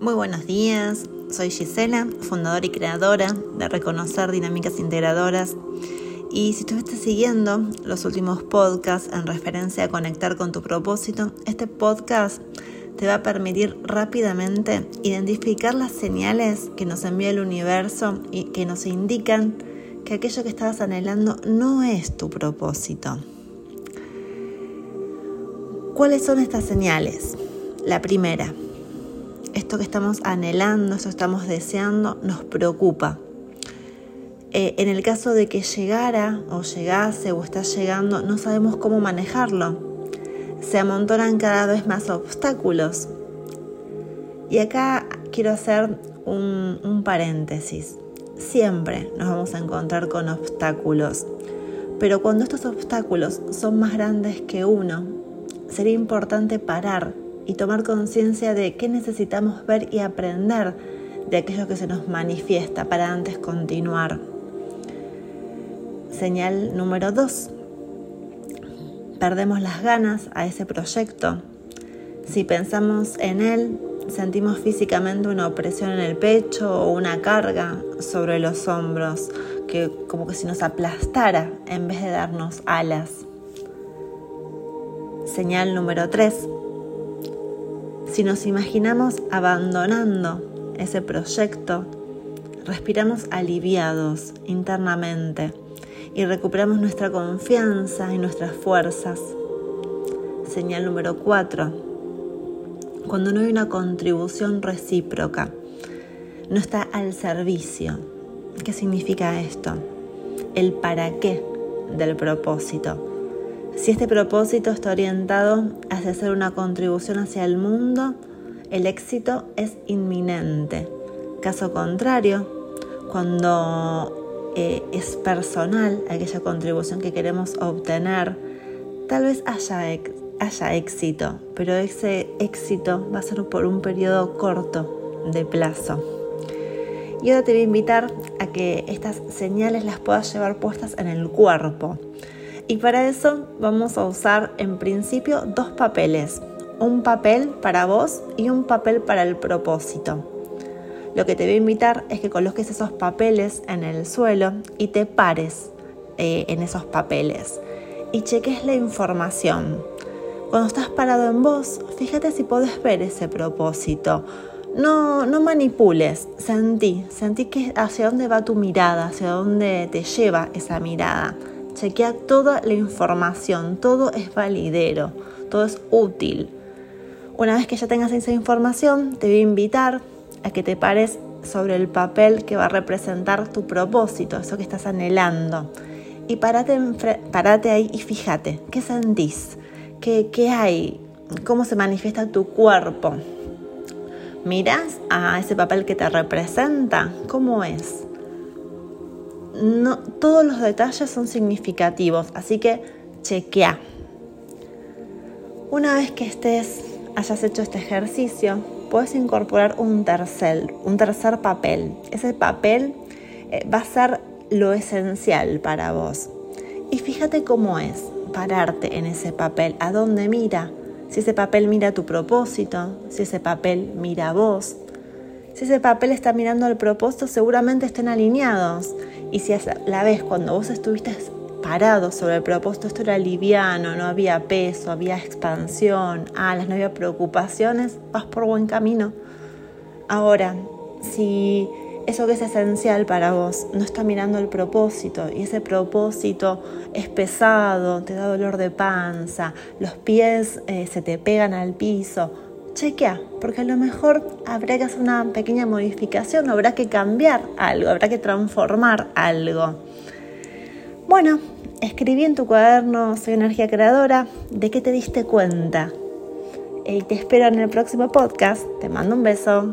Muy buenos días, soy Gisela, fundadora y creadora de Reconocer Dinámicas Integradoras. Y si estuviste siguiendo los últimos podcasts en referencia a conectar con tu propósito, este podcast te va a permitir rápidamente identificar las señales que nos envía el universo y que nos indican que aquello que estabas anhelando no es tu propósito. ¿Cuáles son estas señales? La primera, esto que estamos anhelando, esto que estamos deseando, nos preocupa. Eh, en el caso de que llegara o llegase o está llegando, no sabemos cómo manejarlo. Se amontonan cada vez más obstáculos. Y acá quiero hacer un, un paréntesis. Siempre nos vamos a encontrar con obstáculos. Pero cuando estos obstáculos son más grandes que uno, sería importante parar y tomar conciencia de qué necesitamos ver y aprender de aquello que se nos manifiesta para antes continuar. Señal número 2. Perdemos las ganas a ese proyecto. Si pensamos en él, sentimos físicamente una opresión en el pecho o una carga sobre los hombros, que como que si nos aplastara en vez de darnos alas. Señal número 3 si nos imaginamos abandonando ese proyecto, respiramos aliviados internamente y recuperamos nuestra confianza y nuestras fuerzas. Señal número 4. Cuando no hay una contribución recíproca, no está al servicio. ¿Qué significa esto? El para qué del propósito si este propósito está orientado hacia hacer una contribución hacia el mundo, el éxito es inminente. Caso contrario, cuando eh, es personal aquella contribución que queremos obtener, tal vez haya, haya éxito, pero ese éxito va a ser por un periodo corto de plazo. Y ahora te voy a invitar a que estas señales las puedas llevar puestas en el cuerpo. Y para eso vamos a usar en principio dos papeles, un papel para vos y un papel para el propósito. Lo que te voy a invitar es que coloques esos papeles en el suelo y te pares eh, en esos papeles y cheques la información. Cuando estás parado en vos, fíjate si podés ver ese propósito. No, no manipules, sentí, sentí que hacia dónde va tu mirada, hacia dónde te lleva esa mirada. Chequea toda la información, todo es validero, todo es útil. Una vez que ya tengas esa información, te voy a invitar a que te pares sobre el papel que va a representar tu propósito, eso que estás anhelando. Y parate, parate ahí y fíjate, ¿qué sentís? ¿Qué, ¿Qué hay? ¿Cómo se manifiesta tu cuerpo? ¿Miras a ese papel que te representa? ¿Cómo es? No, todos los detalles son significativos, así que chequea. Una vez que estés, hayas hecho este ejercicio, puedes incorporar un tercer, un tercer papel. Ese papel eh, va a ser lo esencial para vos. Y fíjate cómo es pararte en ese papel, a dónde mira. Si ese papel mira tu propósito, si ese papel mira a vos. Si ese papel está mirando el propósito, seguramente estén alineados. Y si a la vez cuando vos estuviste parado sobre el propósito, esto era liviano, no había peso, había expansión, alas, no había preocupaciones, vas por buen camino. Ahora, si eso que es esencial para vos no está mirando el propósito y ese propósito es pesado, te da dolor de panza, los pies eh, se te pegan al piso, chequea, porque a lo mejor habrá que hacer una pequeña modificación, habrá que cambiar algo, habrá que transformar algo. Bueno, escribí en tu cuaderno Soy Energía Creadora de qué te diste cuenta. Y te espero en el próximo podcast. Te mando un beso.